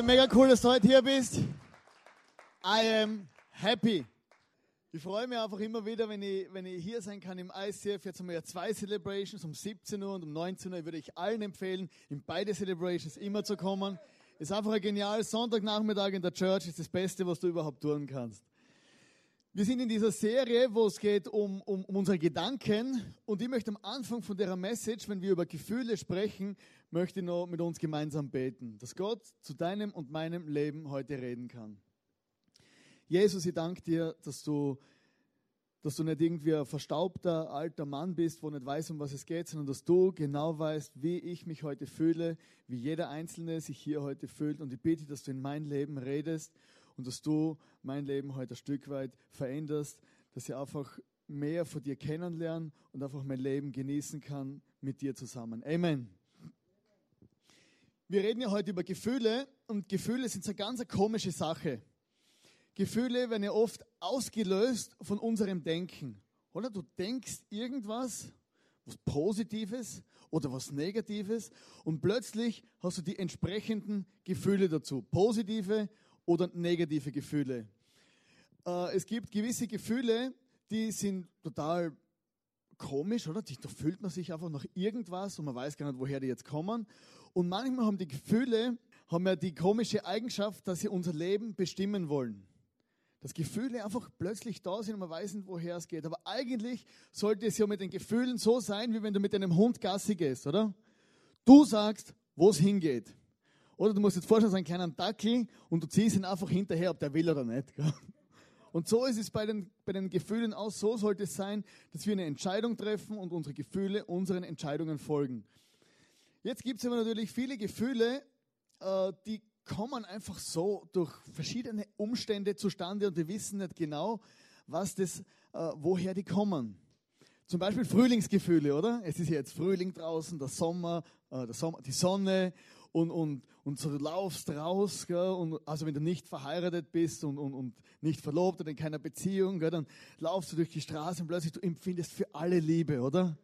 Hey, mega cool, dass du heute hier bist. I am happy. Ich freue mich einfach immer wieder, wenn ich, wenn ich hier sein kann im ICF. Jetzt haben wir ja zwei Celebrations um 17 Uhr und um 19 Uhr. Würde ich allen empfehlen, in beide Celebrations immer zu kommen. Ist einfach ein geniales Sonntagnachmittag in der Church. Ist das Beste, was du überhaupt tun kannst. Wir sind in dieser Serie, wo es geht um, um, um unsere Gedanken. Und ich möchte am Anfang von der Message, wenn wir über Gefühle sprechen, möchte ich noch mit uns gemeinsam beten, dass Gott zu deinem und meinem Leben heute reden kann. Jesus, ich danke dir, dass du, dass du nicht irgendwie ein verstaubter alter Mann bist, wo nicht weiß, um was es geht, sondern dass du genau weißt, wie ich mich heute fühle, wie jeder Einzelne sich hier heute fühlt. Und ich bitte, dass du in mein Leben redest und dass du mein Leben heute ein Stück weit veränderst, dass ich einfach mehr von dir kennenlernen und einfach mein Leben genießen kann mit dir zusammen. Amen. Wir reden ja heute über Gefühle und Gefühle sind so eine ganz komische Sache. Gefühle werden ja oft ausgelöst von unserem Denken. Oder du denkst irgendwas, was Positives oder was Negatives und plötzlich hast du die entsprechenden Gefühle dazu. Positive oder negative Gefühle. Äh, es gibt gewisse Gefühle, die sind total komisch, oder? Da fühlt man sich einfach nach irgendwas und man weiß gar nicht, woher die jetzt kommen. Und manchmal haben die Gefühle, haben ja die komische Eigenschaft, dass sie unser Leben bestimmen wollen. Dass Gefühle einfach plötzlich da sind und man weiß nicht, woher es geht. Aber eigentlich sollte es ja mit den Gefühlen so sein, wie wenn du mit einem Hund Gassi gehst, oder? Du sagst, wo es hingeht. Oder du musst jetzt vorstellen, so einen kleinen Dackel und du ziehst ihn einfach hinterher, ob der will oder nicht. Und so ist es bei den, bei den Gefühlen auch. So sollte es sein, dass wir eine Entscheidung treffen und unsere Gefühle unseren Entscheidungen folgen. Jetzt gibt es aber natürlich viele Gefühle, äh, die kommen einfach so durch verschiedene Umstände zustande und wir wissen nicht genau, was das, äh, woher die kommen. Zum Beispiel Frühlingsgefühle, oder? Es ist jetzt Frühling draußen, der Sommer, äh, der Sommer die Sonne und, und, und so laufst raus, gell, und also wenn du nicht verheiratet bist und, und, und nicht verlobt oder in keiner Beziehung, gell, dann laufst du durch die Straße und plötzlich du empfindest für alle Liebe, oder?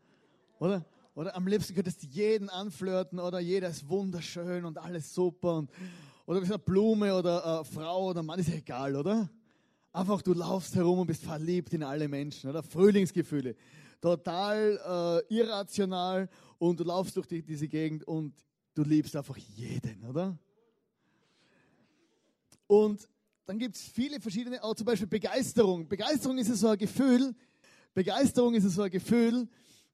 Oder? Oder am liebsten könntest du jeden anflirten oder jeder ist wunderschön und alles super und oder bist eine Blume oder eine Frau oder Mann, ist ja egal, oder? Einfach du laufst herum und bist verliebt in alle Menschen, oder? Frühlingsgefühle. Total äh, irrational und du laufst durch die, diese Gegend und du liebst einfach jeden, oder? Und dann gibt es viele verschiedene, auch zum Beispiel Begeisterung. Begeisterung ist so ein Gefühl, Begeisterung ist so ein Gefühl,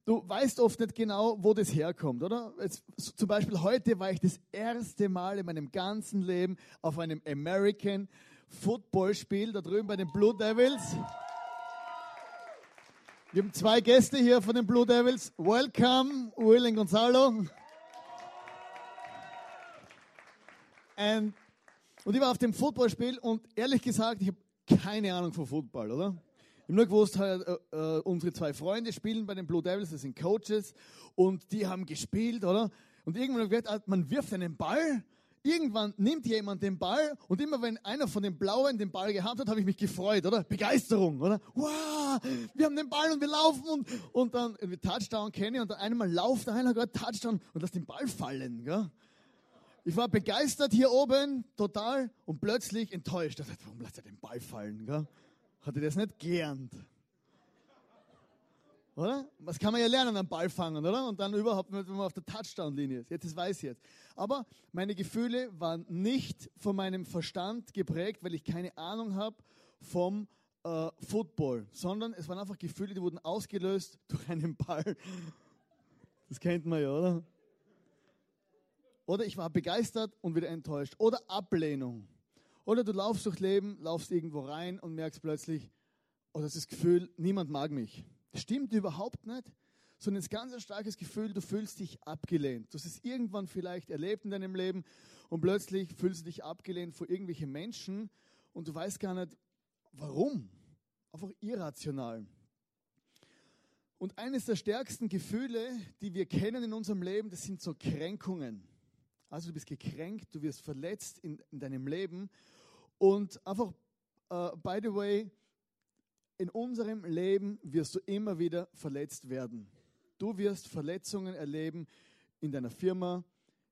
du weißt oft nicht genau, wo das herkommt, oder? Jetzt, zum Beispiel heute war ich das erste Mal in meinem ganzen Leben auf einem American Football Spiel, da drüben bei den Blue Devils. Wir haben zwei Gäste hier von den Blue Devils. Welcome, Will und Gonzalo. And, und ich war auf dem Footballspiel und ehrlich gesagt, ich habe keine Ahnung von Football, oder? Ich habe nur gewusst, äh, äh, unsere zwei Freunde spielen bei den Blue Devils, das sind Coaches und die haben gespielt, oder? Und irgendwann wird, äh, man wirft einen Ball, irgendwann nimmt jemand den Ball und immer wenn einer von den Blauen den Ball gehabt hat, habe ich mich gefreut, oder? Begeisterung, oder? Wow, wir haben den Ball und wir laufen und, und dann Touchdown kenne ich und dann einmal lauft einer gerade Touchdown und lässt den Ball fallen, gell? Ich war begeistert hier oben, total, und plötzlich enttäuscht. Ich dachte, warum lässt er den Ball fallen? Gell? Hat er das nicht gelernt? Oder? Was kann man ja lernen am Ball fangen, oder? Und dann überhaupt, wenn man auf der Touchdown-Linie ist. Jetzt, das weiß ich jetzt. Aber meine Gefühle waren nicht von meinem Verstand geprägt, weil ich keine Ahnung habe vom äh, Football, sondern es waren einfach Gefühle, die wurden ausgelöst durch einen Ball. Das kennt man ja, oder? Oder ich war begeistert und wieder enttäuscht. Oder Ablehnung. Oder du laufst durch Leben, laufst irgendwo rein und merkst plötzlich, oder das Gefühl, niemand mag mich. Das stimmt überhaupt nicht, sondern es ist ganz ein starkes Gefühl, du fühlst dich abgelehnt. Du hast es irgendwann vielleicht erlebt in deinem Leben und plötzlich fühlst du dich abgelehnt vor irgendwelchen Menschen und du weißt gar nicht, warum. Einfach irrational. Und eines der stärksten Gefühle, die wir kennen in unserem Leben, das sind so Kränkungen. Also du bist gekränkt, du wirst verletzt in, in deinem Leben. Und einfach, uh, by the way, in unserem Leben wirst du immer wieder verletzt werden. Du wirst Verletzungen erleben in deiner Firma,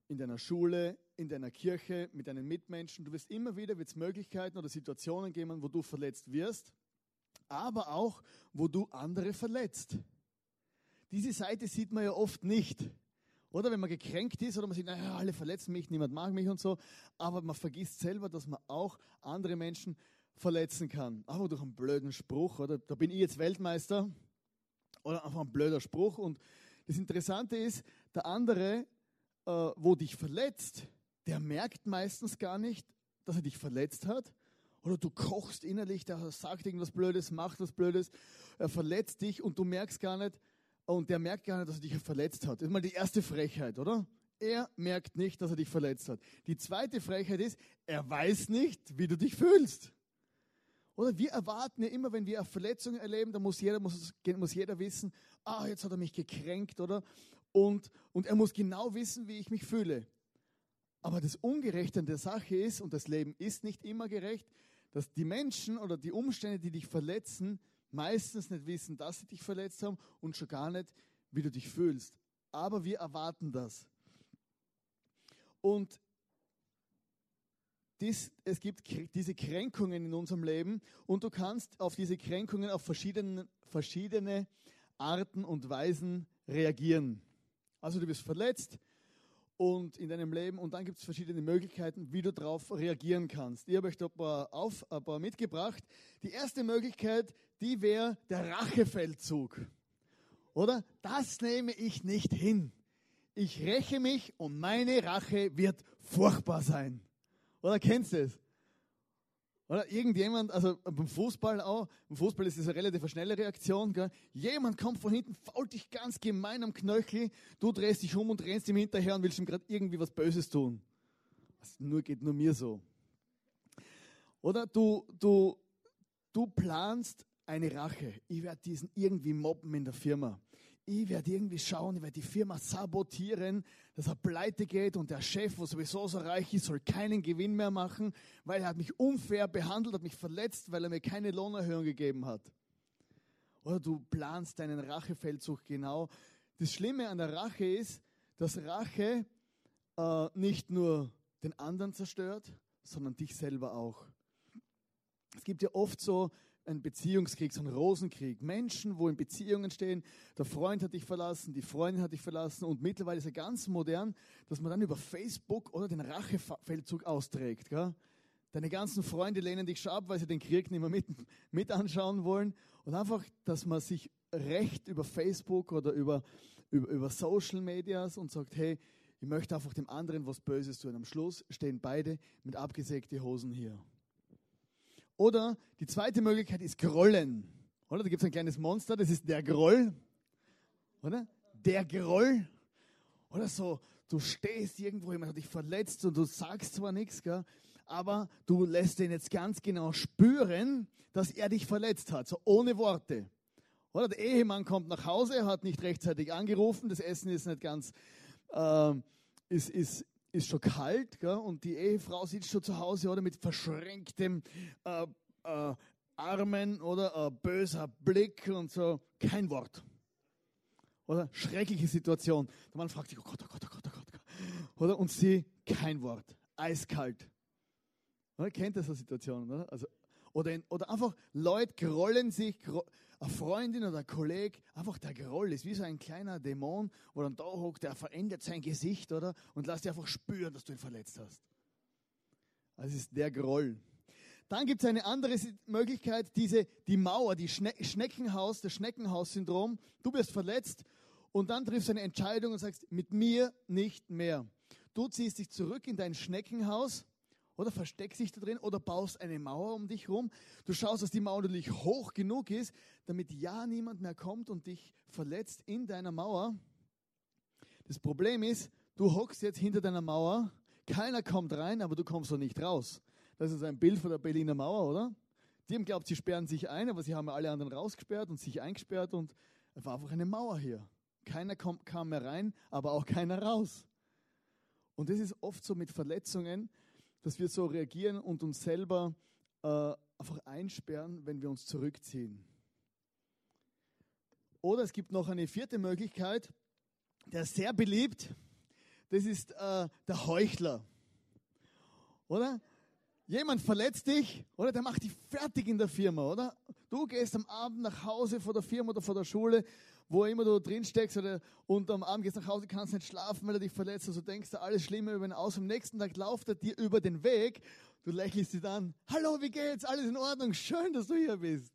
in deiner Schule, in deiner Kirche, mit deinen Mitmenschen. Du wirst immer wieder wird's Möglichkeiten oder Situationen geben, wo du verletzt wirst, aber auch, wo du andere verletzt. Diese Seite sieht man ja oft nicht. Oder wenn man gekränkt ist oder man sieht, naja, alle verletzen mich, niemand mag mich und so. Aber man vergisst selber, dass man auch andere Menschen verletzen kann. Aber durch einen blöden Spruch, oder? Da bin ich jetzt Weltmeister. Oder einfach ein blöder Spruch. Und das Interessante ist, der andere, äh, wo dich verletzt, der merkt meistens gar nicht, dass er dich verletzt hat. Oder du kochst innerlich, der sagt irgendwas Blödes, macht was Blödes, er verletzt dich und du merkst gar nicht, und der merkt gar nicht, dass er dich verletzt hat. Das ist mal die erste Frechheit, oder? Er merkt nicht, dass er dich verletzt hat. Die zweite Frechheit ist, er weiß nicht, wie du dich fühlst. Oder wir erwarten ja immer, wenn wir eine Verletzung erleben, dann muss jeder, muss, muss jeder wissen, ah, jetzt hat er mich gekränkt, oder? Und, und er muss genau wissen, wie ich mich fühle. Aber das Ungerechte an der Sache ist, und das Leben ist nicht immer gerecht, dass die Menschen oder die Umstände, die dich verletzen, meistens nicht wissen, dass sie dich verletzt haben und schon gar nicht, wie du dich fühlst. Aber wir erwarten das. Und dies, es gibt diese Kränkungen in unserem Leben und du kannst auf diese Kränkungen auf verschiedene, verschiedene Arten und Weisen reagieren. Also du wirst verletzt, und in deinem Leben. Und dann gibt es verschiedene Möglichkeiten, wie du darauf reagieren kannst. Ich habe euch da ein paar, auf, ein paar mitgebracht. Die erste Möglichkeit, die wäre der Rachefeldzug. Oder? Das nehme ich nicht hin. Ich räche mich und meine Rache wird furchtbar sein. Oder kennst du es? Oder irgendjemand, also beim Fußball auch, beim Fußball ist das eine relativ schnelle Reaktion. Gell? Jemand kommt von hinten, fault dich ganz gemein am Knöchel, du drehst dich um und rennst ihm hinterher und willst ihm gerade irgendwie was Böses tun. Das nur, geht nur mir so. Oder du, du, du planst eine Rache. Ich werde diesen irgendwie mobben in der Firma ich werde irgendwie schauen, ich werde die Firma sabotieren, dass er pleite geht und der Chef, wo sowieso so reich ist, soll keinen Gewinn mehr machen, weil er hat mich unfair behandelt, hat mich verletzt, weil er mir keine Lohnerhöhung gegeben hat. Oder du planst deinen Rachefeldzug genau. Das Schlimme an der Rache ist, dass Rache äh, nicht nur den anderen zerstört, sondern dich selber auch. Es gibt ja oft so ein Beziehungskrieg, so ein Rosenkrieg. Menschen, wo in Beziehungen stehen, der Freund hat dich verlassen, die Freundin hat dich verlassen und mittlerweile ist es ganz modern, dass man dann über Facebook oder den Rachefeldzug austrägt. Gell? Deine ganzen Freunde lehnen dich schon ab, weil sie den Krieg nicht mehr mit, mit anschauen wollen. Und einfach, dass man sich recht über Facebook oder über, über, über Social Medias und sagt, hey, ich möchte einfach dem anderen was Böses tun. Am Schluss stehen beide mit abgesägten Hosen hier. Oder die zweite Möglichkeit ist Grollen. Oder? Da gibt es ein kleines Monster, das ist der Groll. Oder? Der Groll. Oder so, du stehst irgendwo, jemand hat dich verletzt und du sagst zwar nichts, gell, aber du lässt ihn jetzt ganz genau spüren, dass er dich verletzt hat, so ohne Worte. Oder der Ehemann kommt nach Hause, hat nicht rechtzeitig angerufen, das Essen ist nicht ganz, äh, ist, ist, ist schon kalt gell? und die Ehefrau sitzt schon zu Hause oder mit verschränktem äh, äh, Armen oder äh, böser Blick und so, kein Wort. Oder schreckliche Situation. Der Mann fragt sich, oh Gott, oh Gott, oh Gott, oh Gott. Oh oder? Und sie, kein Wort. Eiskalt. Oder? Kennt ihr so Situationen? Oder? Also, oder, in, oder einfach Leute grollen sich, eine Freundin oder ein Kollege, einfach der Groll ist wie so ein kleiner Dämon, wo dann da hockt, der verändert sein Gesicht, oder? Und lässt dir einfach spüren, dass du ihn verletzt hast. Das ist der Groll. Dann gibt es eine andere Möglichkeit, diese, die Mauer, die Schne Schneckenhaus, das Schneckenhaus-Syndrom. Du wirst verletzt und dann triffst du eine Entscheidung und sagst, mit mir nicht mehr. Du ziehst dich zurück in dein Schneckenhaus oder versteckst dich da drin oder baust eine Mauer um dich rum. Du schaust, dass die Mauer natürlich hoch genug ist, damit ja niemand mehr kommt und dich verletzt in deiner Mauer. Das Problem ist, du hockst jetzt hinter deiner Mauer, keiner kommt rein, aber du kommst so nicht raus. Das ist ein Bild von der Berliner Mauer, oder? Die haben glaubt, sie sperren sich ein, aber sie haben alle anderen rausgesperrt und sich eingesperrt und es war einfach eine Mauer hier. Keiner kam mehr rein, aber auch keiner raus. Und das ist oft so mit Verletzungen, dass wir so reagieren und uns selber äh, einfach einsperren, wenn wir uns zurückziehen. Oder es gibt noch eine vierte Möglichkeit, der ist sehr beliebt, das ist äh, der Heuchler. Oder? Jemand verletzt dich, oder? Der macht dich fertig in der Firma, oder? Du gehst am Abend nach Hause vor der Firma oder vor der Schule, wo immer du drin steckst, oder, und am Abend gehst nach Hause, kannst nicht schlafen, weil er dich verletzt, also denkst du alles Schlimme über ihn aus. Am nächsten Tag lauft er dir über den Weg, du lächelst ihn an. Hallo, wie geht's? Alles in Ordnung? Schön, dass du hier bist.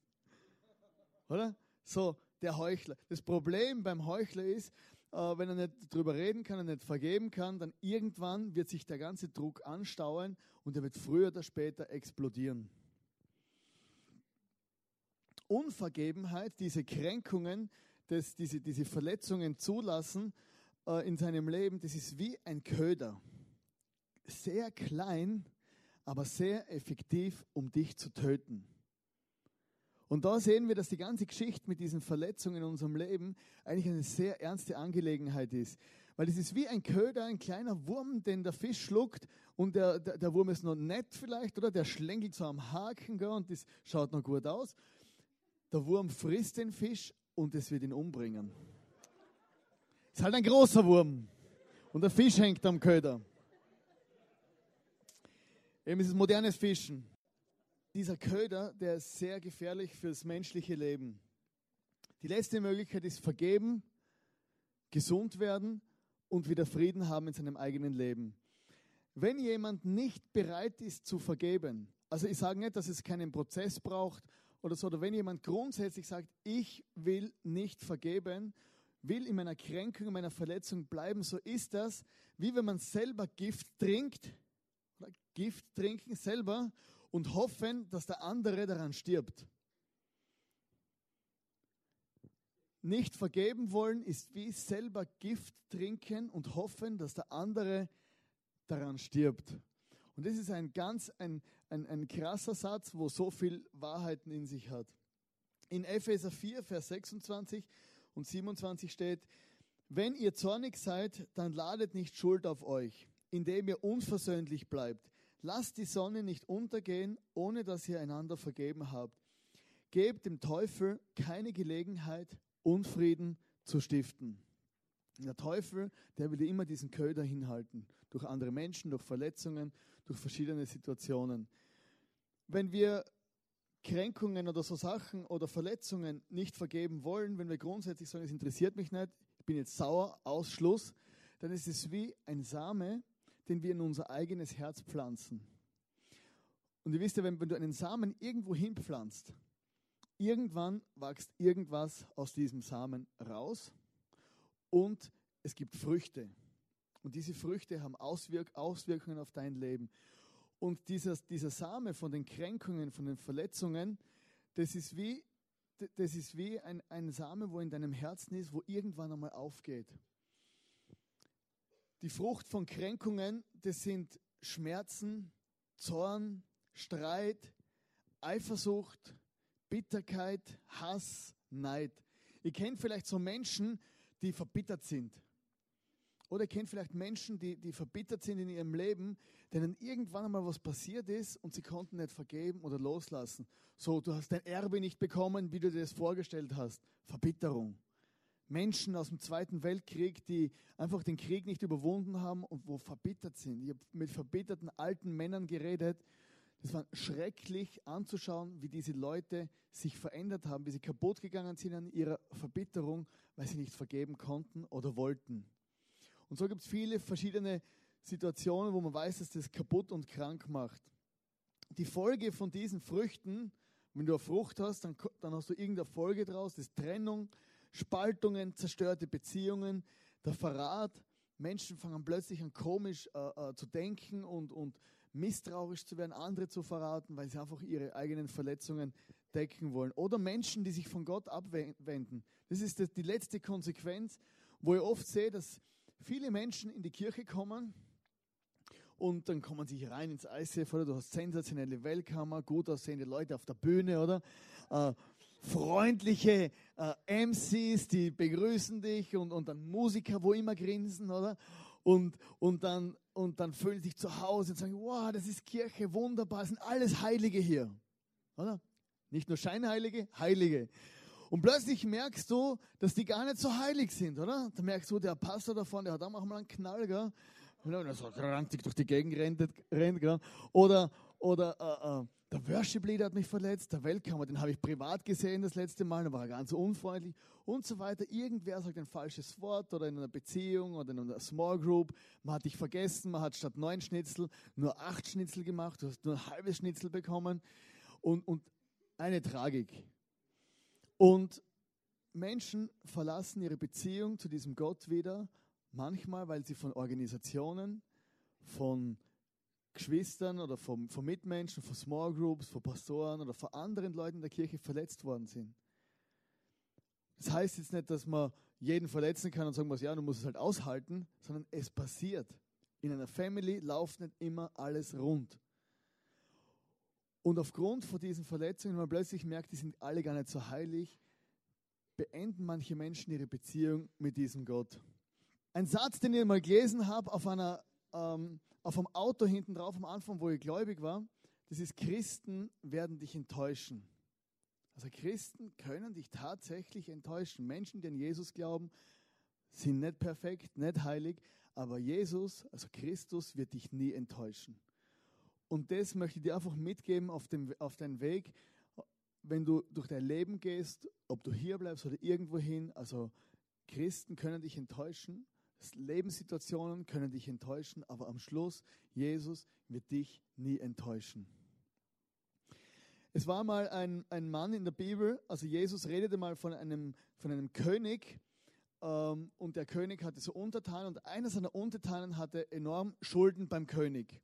Oder? So, der Heuchler. Das Problem beim Heuchler ist, äh, wenn er nicht drüber reden kann, er nicht vergeben kann, dann irgendwann wird sich der ganze Druck anstauen und er wird früher oder später explodieren. Unvergebenheit, diese Kränkungen, das, diese, diese Verletzungen zulassen äh, in seinem Leben, das ist wie ein Köder. Sehr klein, aber sehr effektiv, um dich zu töten. Und da sehen wir, dass die ganze Geschichte mit diesen Verletzungen in unserem Leben eigentlich eine sehr ernste Angelegenheit ist. Weil es ist wie ein Köder, ein kleiner Wurm, den der Fisch schluckt und der, der, der Wurm ist noch nett vielleicht, oder? Der schlängelt so am Haken gell, und das schaut noch gut aus. Der Wurm frisst den Fisch und es wird ihn umbringen. Ist halt ein großer Wurm und der Fisch hängt am Köder. Eben ist es modernes Fischen dieser Köder, der ist sehr gefährlich fürs menschliche Leben. Die letzte Möglichkeit ist vergeben, gesund werden und wieder Frieden haben in seinem eigenen Leben. Wenn jemand nicht bereit ist zu vergeben, also ich sage nicht, dass es keinen Prozess braucht oder so, oder wenn jemand grundsätzlich sagt, ich will nicht vergeben, will in meiner Kränkung, in meiner Verletzung bleiben, so ist das, wie wenn man selber Gift trinkt, Gift trinken selber und hoffen, dass der andere daran stirbt. Nicht vergeben wollen ist wie selber Gift trinken und hoffen, dass der andere daran stirbt. Und das ist ein ganz ein, ein, ein krasser Satz, wo so viel Wahrheiten in sich hat. In Epheser 4, Vers 26 und 27 steht, wenn ihr zornig seid, dann ladet nicht Schuld auf euch, indem ihr unversöhnlich bleibt. Lasst die Sonne nicht untergehen, ohne dass ihr einander vergeben habt. Gebt dem Teufel keine Gelegenheit, Unfrieden zu stiften. Der Teufel, der will immer diesen Köder hinhalten. Durch andere Menschen, durch Verletzungen, durch verschiedene Situationen. Wenn wir Kränkungen oder so Sachen oder Verletzungen nicht vergeben wollen, wenn wir grundsätzlich sagen, es interessiert mich nicht, ich bin jetzt sauer, Ausschluss, dann ist es wie ein Same, den wir in unser eigenes Herz pflanzen. Und ihr wisst ja, wenn, wenn du einen Samen irgendwo hinpflanzt, irgendwann wächst irgendwas aus diesem Samen raus und es gibt Früchte. Und diese Früchte haben Auswirk Auswirkungen auf dein Leben. Und dieser, dieser Same von den Kränkungen, von den Verletzungen, das ist wie, das ist wie ein, ein Same, wo in deinem Herzen ist, wo irgendwann einmal aufgeht. Die Frucht von Kränkungen, das sind Schmerzen, Zorn, Streit, Eifersucht, Bitterkeit, Hass, Neid. Ihr kennt vielleicht so Menschen, die verbittert sind. Oder ihr kennt vielleicht Menschen, die, die verbittert sind in ihrem Leben, denen irgendwann einmal was passiert ist und sie konnten nicht vergeben oder loslassen. So, du hast dein Erbe nicht bekommen, wie du dir das vorgestellt hast. Verbitterung. Menschen aus dem Zweiten Weltkrieg, die einfach den Krieg nicht überwunden haben und wo verbittert sind. Ich habe mit verbitterten alten Männern geredet. Das war schrecklich anzuschauen, wie diese Leute sich verändert haben, wie sie kaputt gegangen sind an ihrer Verbitterung, weil sie nicht vergeben konnten oder wollten. Und so gibt es viele verschiedene Situationen, wo man weiß, dass das kaputt und krank macht. Die Folge von diesen Früchten, wenn du eine Frucht hast, dann, dann hast du irgendeine Folge draus, das ist Trennung, Spaltungen, zerstörte Beziehungen, der Verrat. Menschen fangen plötzlich an komisch äh, äh, zu denken und, und misstrauisch zu werden, andere zu verraten, weil sie einfach ihre eigenen Verletzungen decken wollen. Oder Menschen, die sich von Gott abwenden. Das ist die letzte Konsequenz, wo ich oft sehe, dass viele Menschen in die Kirche kommen und dann kommen sie rein ins ICF, oder du hast sensationelle Weltkammer, gut aussehende Leute auf der Bühne, oder? Äh, freundliche äh, MCs, die begrüßen dich und, und dann Musiker, wo immer grinsen, oder? Und, und, dann, und dann fühlen sich zu Hause und sagen, wow, das ist Kirche, wunderbar, es sind alles Heilige hier, oder? Nicht nur Scheinheilige, Heilige. Und plötzlich merkst du, dass die gar nicht so heilig sind, oder? Da merkst du, der Pastor davon, der hat auch mal einen Knall, gell? Und dann so ranzig durch die Gegend rennt, rennt gell? Oder, oder äh, äh, der Worship Leader hat mich verletzt, der Weltkammer, den habe ich privat gesehen das letzte Mal, da war er ganz unfreundlich und so weiter. Irgendwer sagt ein falsches Wort oder in einer Beziehung oder in einer Small Group, man hat dich vergessen, man hat statt neun Schnitzel nur acht Schnitzel gemacht, du hast nur ein halbes Schnitzel bekommen und, und eine Tragik. Und Menschen verlassen ihre Beziehung zu diesem Gott wieder, manchmal, weil sie von Organisationen, von Geschwistern oder von, von Mitmenschen, von Small Groups, von Pastoren oder von anderen Leuten der Kirche verletzt worden sind. Das heißt jetzt nicht, dass man jeden verletzen kann und sagen muss, ja, du musst es halt aushalten, sondern es passiert. In einer Family läuft nicht immer alles rund. Und aufgrund von diesen Verletzungen, wenn man plötzlich merkt, die sind alle gar nicht so heilig, beenden manche Menschen ihre Beziehung mit diesem Gott. Ein Satz, den ich mal gelesen habe auf, einer, ähm, auf einem Auto hinten drauf am Anfang, wo ich gläubig war, das ist, Christen werden dich enttäuschen. Also Christen können dich tatsächlich enttäuschen. Menschen, die an Jesus glauben, sind nicht perfekt, nicht heilig, aber Jesus, also Christus, wird dich nie enttäuschen. Und das möchte ich dir einfach mitgeben auf, dem, auf deinen Weg, wenn du durch dein Leben gehst, ob du hier bleibst oder irgendwo hin. Also Christen können dich enttäuschen, Lebenssituationen können dich enttäuschen, aber am Schluss, Jesus wird dich nie enttäuschen. Es war mal ein, ein Mann in der Bibel, also Jesus redete mal von einem, von einem König ähm, und der König hatte so Untertanen und einer seiner Untertanen hatte enorm Schulden beim König.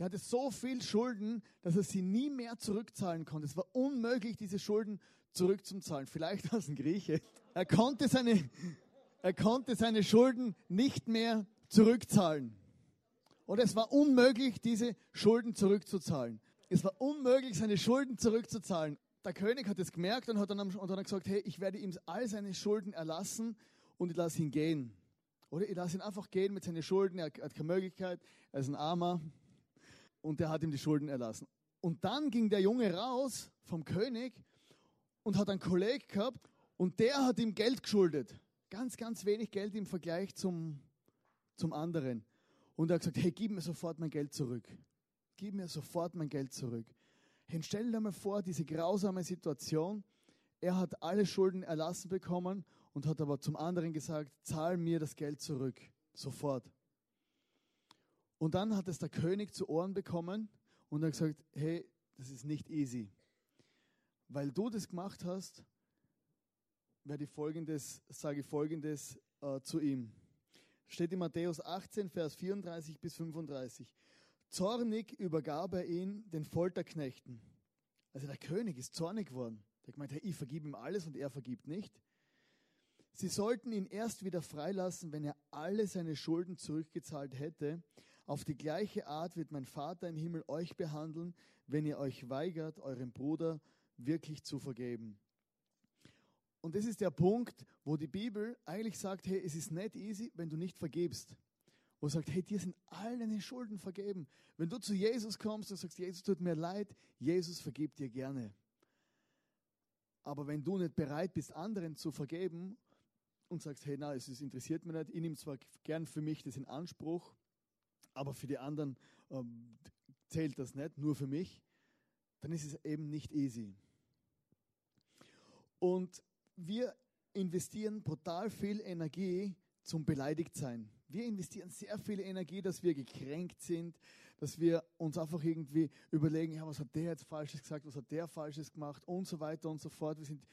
Der hatte so viel Schulden, dass er sie nie mehr zurückzahlen konnte. Es war unmöglich, diese Schulden zurückzuzahlen. Vielleicht als ein Grieche. Er konnte seine, er konnte seine Schulden nicht mehr zurückzahlen. Oder es war unmöglich, diese Schulden zurückzuzahlen. Es war unmöglich, seine Schulden zurückzuzahlen. Der König hat es gemerkt und hat dann, und dann gesagt, hey, ich werde ihm all seine Schulden erlassen und ich lasse ihn gehen. Oder ich lasse ihn einfach gehen mit seinen Schulden, er hat keine Möglichkeit, er ist ein Armer, und der hat ihm die Schulden erlassen. Und dann ging der Junge raus vom König und hat einen Kollegen gehabt und der hat ihm Geld geschuldet. Ganz, ganz wenig Geld im Vergleich zum, zum anderen. Und er hat gesagt, hey, gib mir sofort mein Geld zurück. Gib mir sofort mein Geld zurück. Hey, stell dir mal vor, diese grausame Situation. Er hat alle Schulden erlassen bekommen und hat aber zum anderen gesagt, zahl mir das Geld zurück. Sofort. Und dann hat es der König zu Ohren bekommen und hat gesagt, hey, das ist nicht easy. Weil du das gemacht hast, werde ich folgendes, sage ich folgendes äh, zu ihm. Steht in Matthäus 18, Vers 34 bis 35. Zornig übergab er ihn den Folterknechten. Also der König ist zornig geworden. Der hat gemeint, hey, ich vergib ihm alles und er vergibt nicht. Sie sollten ihn erst wieder freilassen, wenn er alle seine Schulden zurückgezahlt hätte. Auf die gleiche Art wird mein Vater im Himmel euch behandeln, wenn ihr euch weigert, eurem Bruder wirklich zu vergeben. Und das ist der Punkt, wo die Bibel eigentlich sagt, hey, es ist nicht easy, wenn du nicht vergibst. Wo sagt, hey, dir sind all deine Schulden vergeben. Wenn du zu Jesus kommst und sagst, Jesus tut mir leid, Jesus vergibt dir gerne. Aber wenn du nicht bereit bist, anderen zu vergeben und sagst, hey, na, es interessiert mich nicht, ich nehme zwar gern für mich das in Anspruch, aber für die anderen ähm, zählt das nicht, nur für mich, dann ist es eben nicht easy. Und wir investieren brutal viel Energie zum Beleidigtsein. Wir investieren sehr viel Energie, dass wir gekränkt sind, dass wir uns einfach irgendwie überlegen, ja, was hat der jetzt Falsches gesagt, was hat der Falsches gemacht und so weiter und so fort. Wir sind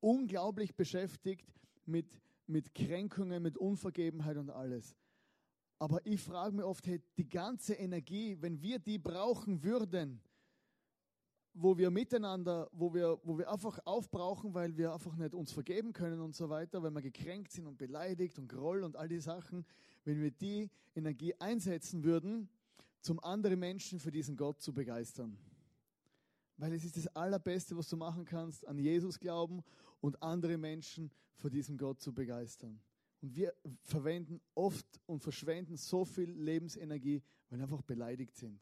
unglaublich beschäftigt mit, mit Kränkungen, mit Unvergebenheit und alles. Aber ich frage mich oft, hey, die ganze Energie, wenn wir die brauchen würden, wo wir miteinander, wo wir, wo wir einfach aufbrauchen, weil wir einfach nicht uns vergeben können und so weiter, weil wir gekränkt sind und beleidigt und Groll und all die Sachen, wenn wir die Energie einsetzen würden, zum anderen Menschen für diesen Gott zu begeistern. Weil es ist das Allerbeste, was du machen kannst, an Jesus glauben und andere Menschen für diesen Gott zu begeistern. Und wir verwenden oft und verschwenden so viel Lebensenergie, weil wir einfach beleidigt sind.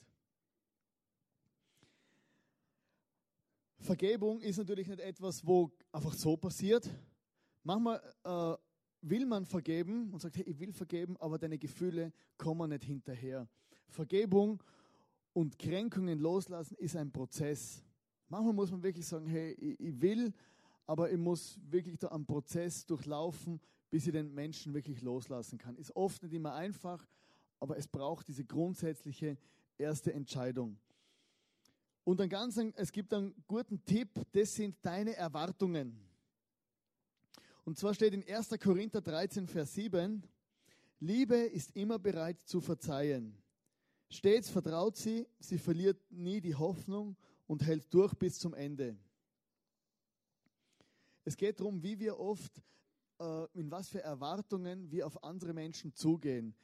Vergebung ist natürlich nicht etwas, wo einfach so passiert. Manchmal äh, will man vergeben und sagt, hey, ich will vergeben, aber deine Gefühle kommen nicht hinterher. Vergebung und Kränkungen loslassen ist ein Prozess. Manchmal muss man wirklich sagen, hey, ich, will, aber ich muss wirklich da einen Prozess durchlaufen, bis ich den Menschen wirklich loslassen kann. Ist oft nicht immer einfach, aber es braucht diese grundsätzliche erste Entscheidung. Und ein ganz, es gibt einen guten Tipp, das sind deine Erwartungen. Und zwar steht in 1. Korinther 13, Vers 7, Liebe ist immer bereit zu verzeihen. Stets vertraut sie, sie verliert nie die Hoffnung und hält durch bis zum Ende. Es geht darum, wie wir oft, in was für Erwartungen wir auf andere Menschen zugehen.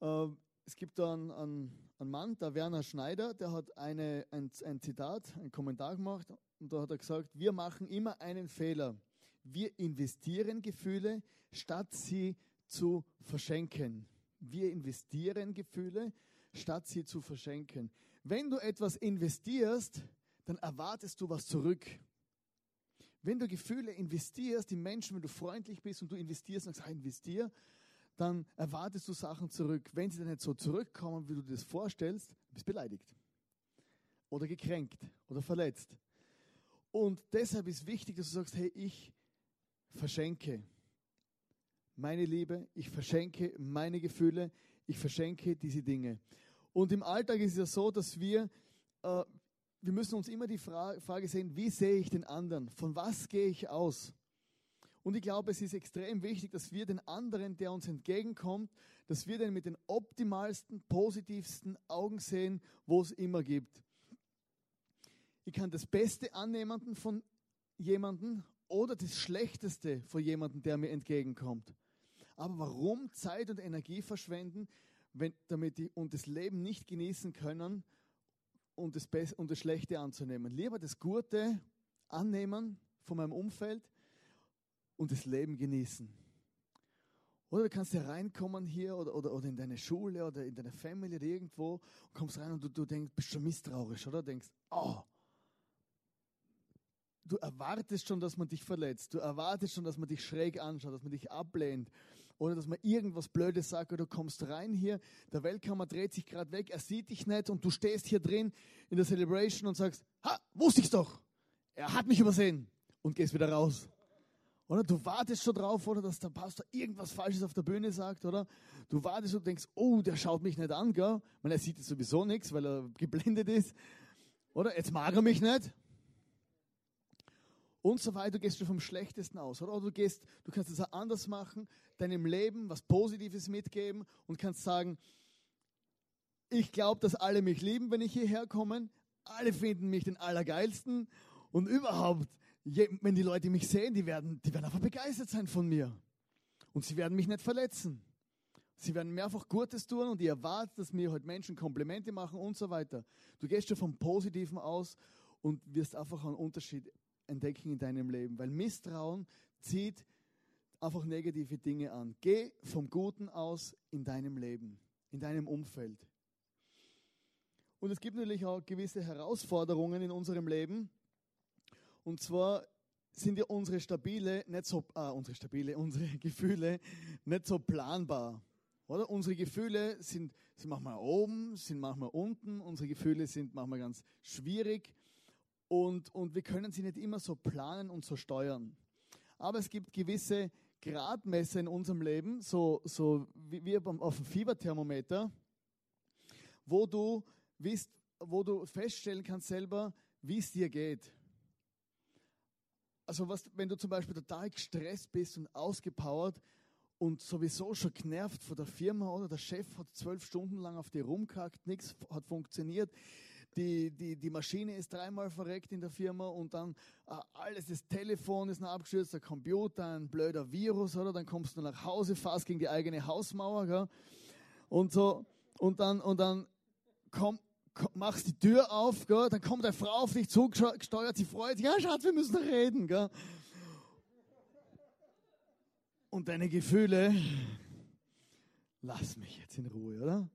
Äh, es gibt da einen, einen, einen, Mann, der Werner Schneider, der hat eine, ein, ein Zitat, einen Kommentar gemacht und da hat er gesagt, wir machen immer einen Fehler. Wir investieren Gefühle, statt sie zu verschenken. Wir investieren Gefühle, statt sie zu verschenken. Wenn du etwas investierst, dann erwartest du was zurück. Wenn du Gefühle investierst, die Menschen, wenn du freundlich bist und du investierst und sagst, investier, dann erwartest du Sachen zurück. Wenn sie dann nicht so zurückkommen, wie du dir das vorstellst, bist du beleidigt oder gekränkt oder verletzt. Und deshalb ist wichtig, dass du sagst, hey, ich verschenke meine Liebe, ich verschenke meine Gefühle, ich verschenke diese Dinge. Und im Alltag ist es ja so, dass wir, äh, wir müssen uns immer die Fra Frage sehen, wie sehe ich den anderen? Von was gehe ich aus? Und ich glaube, es ist extrem wichtig, dass wir den anderen, der uns entgegenkommt, dass wir den mit den optimalsten, positivsten Augen sehen, wo es immer gibt. Ich kann das Beste annehmen von jemandem oder das Schlechteste von jemandem, der mir entgegenkommt. Aber warum Zeit und Energie verschwenden, wenn, damit die und das Leben nicht genießen können und das, Best und das Schlechte anzunehmen? Lieber das Gute annehmen von meinem Umfeld und das Leben genießen. Oder du kannst ja reinkommen hier oder, oder, oder in deine Schule oder in deine Family oder irgendwo und kommst rein und du, du denkst, bist schon misstrauisch, oder? Denkst, oh, du erwartest schon, dass man dich verletzt. Du erwartest schon, dass man dich schräg anschaut, dass man dich ablehnt oder dass man irgendwas Blödes sagt oder du kommst rein hier, der Weltkammer dreht sich gerade weg, er sieht dich nicht und du stehst hier drin in der Celebration und sagst, ha, wusste ich's doch. Er hat mich übersehen und gehst wieder raus. Oder du wartest schon drauf, oder dass der Pastor irgendwas Falsches auf der Bühne sagt, oder? Du wartest und denkst, oh, der schaut mich nicht an, gell? Weil er sieht sowieso nichts, weil er geblendet ist. Oder? Jetzt mag er mich nicht und so weiter. Du gehst schon vom Schlechtesten aus. Oder, oder du gehst, du kannst es auch anders machen, deinem Leben was Positives mitgeben und kannst sagen, ich glaube, dass alle mich lieben, wenn ich hierher komme. Alle finden mich den Allergeilsten. Und überhaupt, wenn die Leute mich sehen, die werden, die werden einfach begeistert sein von mir. Und sie werden mich nicht verletzen. Sie werden mehrfach Gutes tun und ihr erwartet, dass mir heute halt Menschen Komplimente machen und so weiter. Du gehst schon vom Positiven aus und wirst einfach einen Unterschied entdecken in deinem Leben, weil Misstrauen zieht einfach negative Dinge an. Geh vom Guten aus in deinem Leben, in deinem Umfeld. Und es gibt natürlich auch gewisse Herausforderungen in unserem Leben. Und zwar sind ja unsere stabile, nicht so, ah, unsere stabile, unsere Gefühle nicht so planbar. Oder? Unsere Gefühle sind, sind manchmal oben, sind manchmal unten. Unsere Gefühle sind manchmal ganz schwierig. Und, und wir können sie nicht immer so planen und so steuern. Aber es gibt gewisse Gradmesser in unserem Leben, so, so wie, wie auf dem Fieberthermometer, wo du, wisst, wo du feststellen kannst selber, wie es dir geht. Also was, wenn du zum Beispiel total gestresst bist und ausgepowert und sowieso schon genervt von der Firma oder der Chef hat zwölf Stunden lang auf dir rumkackt, nichts hat funktioniert, die, die, die Maschine ist dreimal verreckt in der Firma und dann äh, alles, das Telefon ist noch abgestürzt, der Computer, ein blöder Virus, oder? Dann kommst du nach Hause, fast gegen die eigene Hausmauer, gell? Und so, und dann, und dann komm, komm, machst die Tür auf, gell? Dann kommt eine Frau auf dich zugesteuert, sie freut sich, ja Schatz, wir müssen reden, gell? Und deine Gefühle, lass mich jetzt in Ruhe, oder?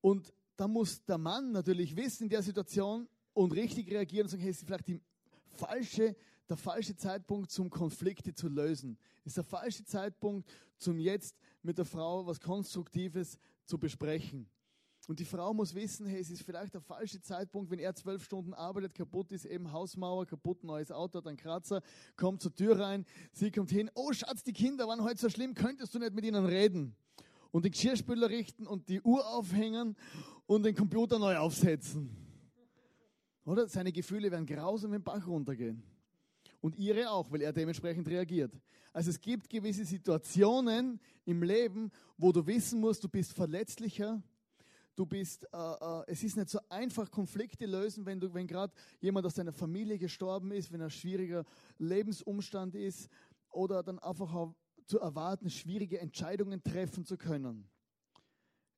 Und da muss der Mann natürlich wissen in der Situation und richtig reagieren und sagen, hey, vielleicht die, falsche, der falsche Zeitpunkt, zum Konflikte zu lösen. Ist der falsche Zeitpunkt, zum jetzt mit der Frau was Konstruktives zu besprechen. Und die Frau muss wissen, hey, es ist vielleicht der falsche Zeitpunkt, wenn er zwölf Stunden arbeitet, kaputt ist, eben Hausmauer, kaputt, neues Auto, einen Kratzer, kommt zur Tür rein, sie kommt hin, oh Schatz, die Kinder waren heute so schlimm, könntest du nicht mit ihnen reden? Und den Geschirrspüler richten und die Uhr aufhängen und den Computer neu aufsetzen. Oder? Seine Gefühle werden grausam im Bach runtergehen. Und ihre auch, weil er dementsprechend reagiert. Also es gibt gewisse Situationen im Leben, wo du wissen musst, du bist verletzlicher, du bist, äh, äh, es ist nicht so einfach, Konflikte lösen, wenn du, wenn gerade jemand aus deiner Familie gestorben ist, wenn ein schwieriger Lebensumstand ist oder dann einfach auch zu erwarten, schwierige Entscheidungen treffen zu können.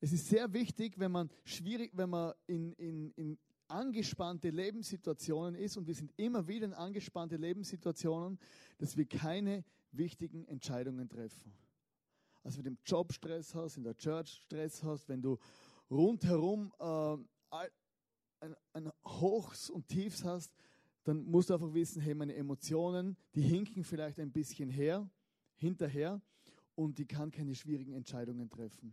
Es ist sehr wichtig, wenn man schwierig, wenn man in, in, in angespannte Lebenssituationen ist und wir sind immer wieder in angespannte Lebenssituationen, dass wir keine wichtigen Entscheidungen treffen. Also wenn du im Job Stress hast, in der Church Stress hast, wenn du rundherum äh, ein, ein Hochs und Tiefs hast, dann musst du einfach wissen, hey, meine Emotionen, die hinken vielleicht ein bisschen her, hinterher und die kann keine schwierigen Entscheidungen treffen.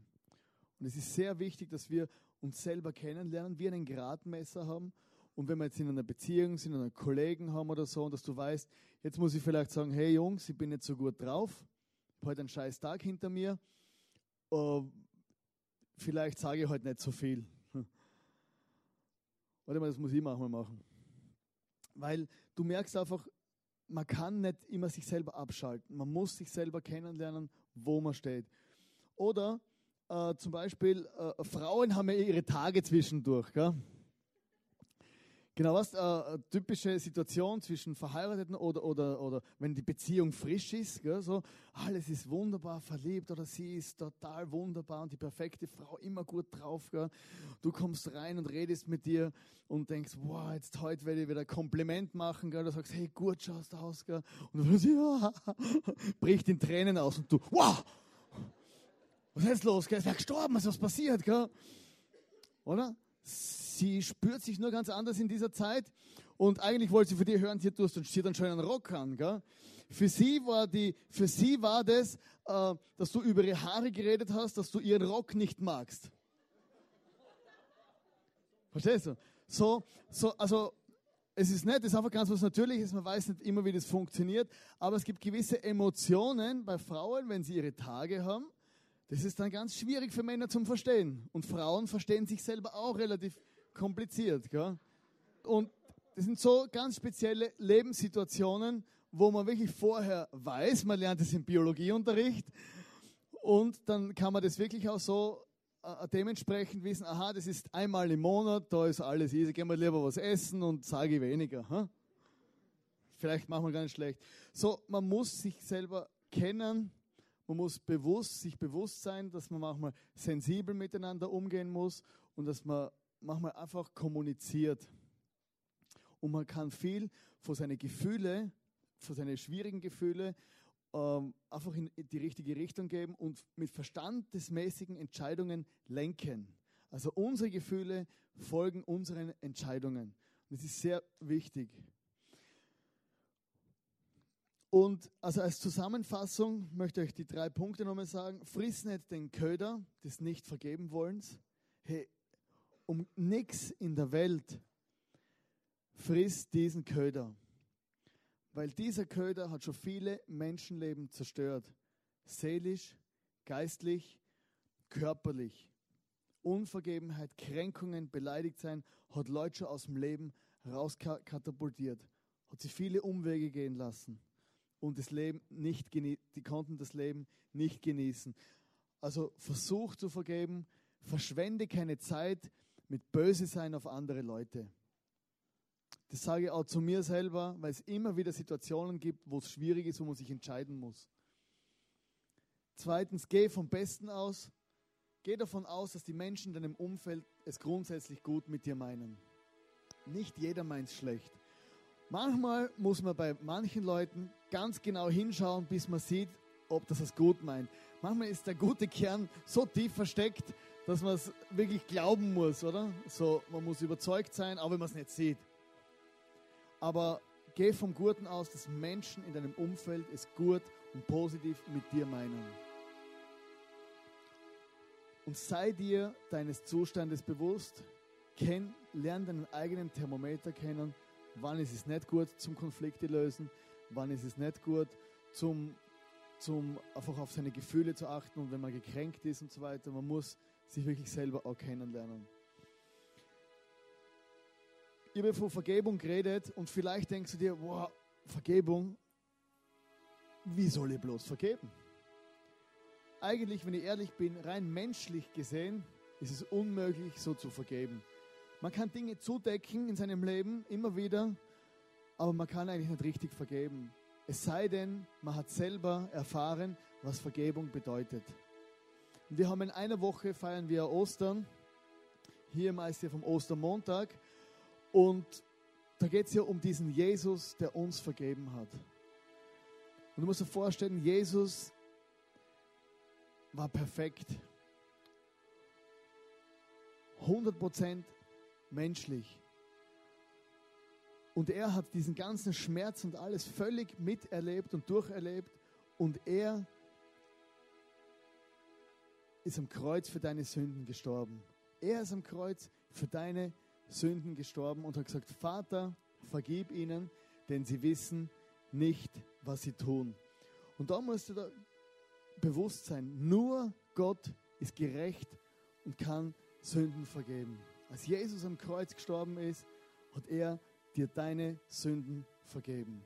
Und es ist sehr wichtig, dass wir uns selber kennenlernen, wir einen Gradmesser haben. Und wenn wir jetzt in einer Beziehung sind, einen Kollegen haben oder so, und dass du weißt, jetzt muss ich vielleicht sagen, hey Jungs, ich bin nicht so gut drauf, ich habe heute einen scheiß Tag hinter mir, uh, vielleicht sage ich heute nicht so viel. Warte mal, das muss ich mal machen. Weil du merkst einfach, man kann nicht immer sich selber abschalten. Man muss sich selber kennenlernen, wo man steht. Oder äh, zum Beispiel, äh, Frauen haben ja ihre Tage zwischendurch. Gell? Genau, was äh, typische Situation zwischen Verheirateten oder, oder, oder wenn die Beziehung frisch ist, gell, so alles ist wunderbar verliebt oder sie ist total wunderbar und die perfekte Frau immer gut drauf. Gell. Du kommst rein und redest mit dir und denkst, wow, jetzt heute werde ich wieder Kompliment machen. Gell. Du sagst, hey, gut schaust du aus. Gell. Und du sagst, ja, bricht in Tränen aus und du, wow, was ist jetzt los? Gell? Es wäre gestorben, ist was passiert. Gell? Oder? Sie spürt sich nur ganz anders in dieser Zeit. Und eigentlich wollte sie für dich hören, sie hat, du hast einen schönen Rock an. Gell? Für sie war, die, für sie war das, äh, dass du über ihre Haare geredet hast, dass du ihren Rock nicht magst. Verstehst du? So, so, also, es ist nett, es ist einfach ganz was Natürliches, man weiß nicht immer, wie das funktioniert, aber es gibt gewisse Emotionen bei Frauen, wenn sie ihre Tage haben, das ist dann ganz schwierig für Männer zum Verstehen. Und Frauen verstehen sich selber auch relativ kompliziert. Gell? Und das sind so ganz spezielle Lebenssituationen, wo man wirklich vorher weiß, man lernt es im Biologieunterricht und dann kann man das wirklich auch so äh, dementsprechend wissen, aha, das ist einmal im Monat, da ist alles easy, gehen wir lieber was essen und sage weniger. Hm? Vielleicht machen wir gar nicht schlecht. So, man muss sich selber kennen, man muss bewusst, sich bewusst sein, dass man manchmal sensibel miteinander umgehen muss und dass man manchmal einfach kommuniziert. Und man kann viel von seinen Gefühlen, von seinen schwierigen Gefühlen, ähm, einfach in die richtige Richtung geben und mit verstandesmäßigen Entscheidungen lenken. Also unsere Gefühle folgen unseren Entscheidungen. Und das ist sehr wichtig. Und also als Zusammenfassung möchte ich euch die drei Punkte nochmal sagen. Friss nicht den Köder des Nicht-Vergeben-Wollens. Hey, um nichts in der Welt friss diesen Köder. Weil dieser Köder hat schon viele Menschenleben zerstört. Seelisch, geistlich, körperlich. Unvergebenheit, Kränkungen, beleidigt sein, hat Leute schon aus dem Leben rauskatapultiert. Hat sie viele Umwege gehen lassen und das Leben nicht die konnten das Leben nicht genießen. Also versuch zu vergeben, verschwende keine Zeit mit Böse sein auf andere Leute. Das sage ich auch zu mir selber, weil es immer wieder Situationen gibt, wo es schwierig ist, wo man sich entscheiden muss. Zweitens, geh vom Besten aus. Geh davon aus, dass die Menschen in deinem Umfeld es grundsätzlich gut mit dir meinen. Nicht jeder meint es schlecht. Manchmal muss man bei manchen Leuten ganz genau hinschauen, bis man sieht, ob das es gut meint. Manchmal ist der gute Kern so tief versteckt, dass man es wirklich glauben muss, oder? So, man muss überzeugt sein, auch wenn man es nicht sieht. Aber geh vom Guten aus, dass Menschen in deinem Umfeld es gut und positiv mit dir meinen. Und sei dir deines Zustandes bewusst, kenn, lern deinen eigenen Thermometer kennen, wann ist es nicht gut zum Konflikte lösen, wann ist es nicht gut zum, zum einfach auf seine Gefühle zu achten und wenn man gekränkt ist und so weiter. Man muss sich wirklich selber auch kennenlernen. Ich habe von Vergebung geredet und vielleicht denkst du dir, wow, Vergebung, wie soll ich bloß vergeben? Eigentlich, wenn ich ehrlich bin, rein menschlich gesehen, ist es unmöglich, so zu vergeben. Man kann Dinge zudecken in seinem Leben, immer wieder, aber man kann eigentlich nicht richtig vergeben. Es sei denn, man hat selber erfahren, was Vergebung bedeutet. Wir haben in einer Woche feiern wir Ostern, hier im ICF vom Ostermontag. Und da geht es ja um diesen Jesus, der uns vergeben hat. Und du musst dir vorstellen, Jesus war perfekt. 100% menschlich. Und er hat diesen ganzen Schmerz und alles völlig miterlebt und durcherlebt. Und er ist am Kreuz für deine Sünden gestorben. Er ist am Kreuz für deine Sünden gestorben und hat gesagt, Vater, vergib ihnen, denn sie wissen nicht, was sie tun. Und da musst du da bewusst sein, nur Gott ist gerecht und kann Sünden vergeben. Als Jesus am Kreuz gestorben ist, hat er dir deine Sünden vergeben.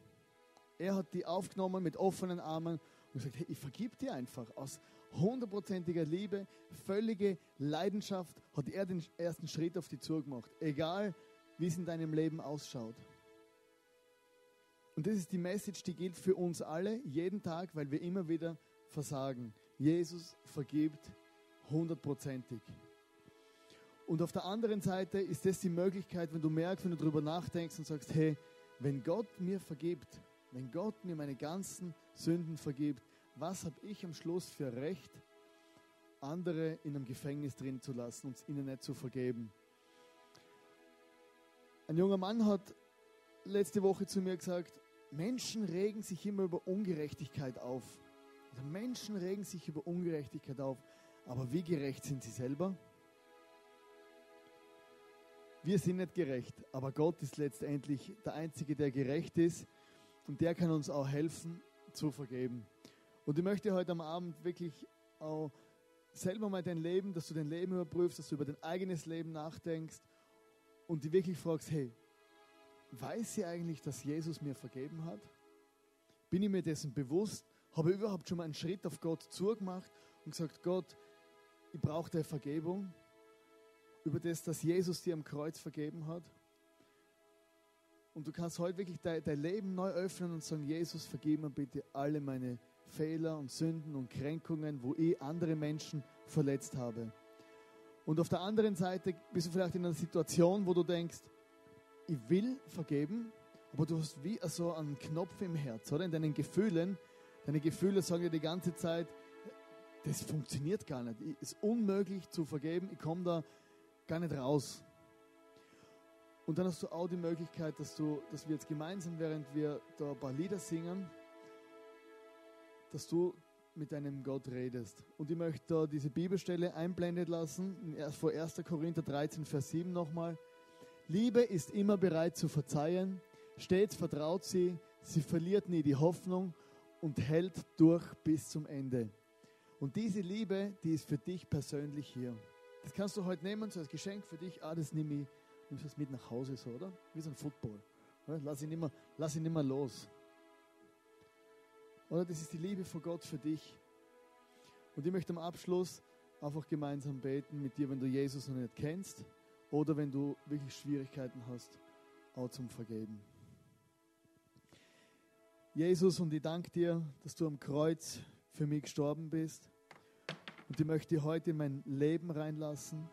Er hat die aufgenommen mit offenen Armen und gesagt, hey, ich vergib dir einfach. Aus hundertprozentiger Liebe, völlige Leidenschaft hat er den ersten Schritt auf die Tour gemacht. Egal, wie es in deinem Leben ausschaut. Und das ist die Message, die gilt für uns alle, jeden Tag, weil wir immer wieder versagen. Jesus vergibt hundertprozentig. Und auf der anderen Seite ist das die Möglichkeit, wenn du merkst, wenn du darüber nachdenkst und sagst, hey, wenn Gott mir vergibt, wenn Gott mir meine ganzen Sünden vergibt, was habe ich am Schluss für Recht, andere in einem Gefängnis drin zu lassen und ihnen nicht zu vergeben? Ein junger Mann hat letzte Woche zu mir gesagt, Menschen regen sich immer über Ungerechtigkeit auf. Also Menschen regen sich über Ungerechtigkeit auf, aber wie gerecht sind sie selber? Wir sind nicht gerecht, aber Gott ist letztendlich der Einzige, der gerecht ist und der kann uns auch helfen zu vergeben. Und ich möchte heute am Abend wirklich auch selber mal dein Leben, dass du dein Leben überprüfst, dass du über dein eigenes Leben nachdenkst und dich wirklich fragst, hey, weiß ich eigentlich, dass Jesus mir vergeben hat? Bin ich mir dessen bewusst? Habe ich überhaupt schon mal einen Schritt auf Gott zugemacht und gesagt, Gott, ich brauche deine Vergebung? über das, dass Jesus dir am Kreuz vergeben hat. Und du kannst heute wirklich dein, dein Leben neu öffnen und sagen, Jesus, vergib mir bitte alle meine Fehler und Sünden und Kränkungen, wo ich andere Menschen verletzt habe. Und auf der anderen Seite bist du vielleicht in einer Situation, wo du denkst, ich will vergeben, aber du hast wie so einen Knopf im Herz, oder? In deinen Gefühlen. Deine Gefühle sagen dir die ganze Zeit, das funktioniert gar nicht. Es ist unmöglich zu vergeben. Ich komme da gar nicht raus. Und dann hast du auch die Möglichkeit, dass, du, dass wir jetzt gemeinsam, während wir da ein paar Lieder singen, dass du mit deinem Gott redest. Und ich möchte da diese Bibelstelle einblendet lassen, vor 1. Korinther 13, Vers 7 nochmal. Liebe ist immer bereit zu verzeihen, stets vertraut sie, sie verliert nie die Hoffnung und hält durch bis zum Ende. Und diese Liebe, die ist für dich persönlich hier. Das kannst du heute nehmen, so als Geschenk für dich. Ah, das nehme ich, nimmst das mit nach Hause, so, oder? Wie so ein Football. Lass ihn, immer, lass ihn immer los. Oder das ist die Liebe von Gott für dich. Und ich möchte am Abschluss einfach gemeinsam beten mit dir, wenn du Jesus noch nicht kennst oder wenn du wirklich Schwierigkeiten hast, auch zum Vergeben. Jesus, und ich danke dir, dass du am Kreuz für mich gestorben bist. Und ich möchte dich heute in mein Leben reinlassen.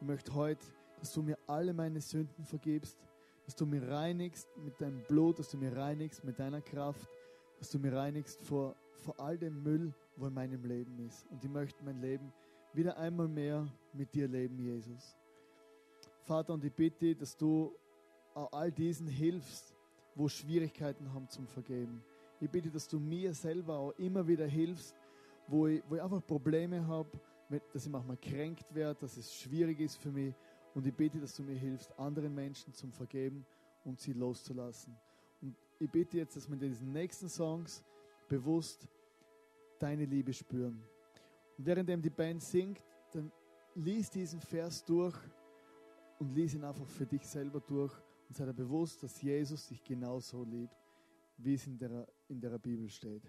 Ich möchte heute, dass du mir alle meine Sünden vergibst, dass du mir reinigst mit deinem Blut, dass du mir reinigst mit deiner Kraft, dass du mir reinigst vor, vor all dem Müll, wo in meinem Leben ist. Und ich möchte mein Leben wieder einmal mehr mit dir leben, Jesus. Vater, und ich bitte, dass du all diesen hilfst, wo Schwierigkeiten haben zum Vergeben. Ich bitte, dass du mir selber auch immer wieder hilfst, wo ich, wo ich einfach Probleme habe, dass ich manchmal kränkt werde, dass es schwierig ist für mich. Und ich bitte, dass du mir hilfst, anderen Menschen zum Vergeben und sie loszulassen. Ich bitte jetzt, dass wir in diesen nächsten Songs bewusst deine Liebe spüren. Und währenddem die Band singt, dann lies diesen Vers durch und lies ihn einfach für dich selber durch und sei dir bewusst, dass Jesus dich genauso liebt, wie es in der, in der Bibel steht.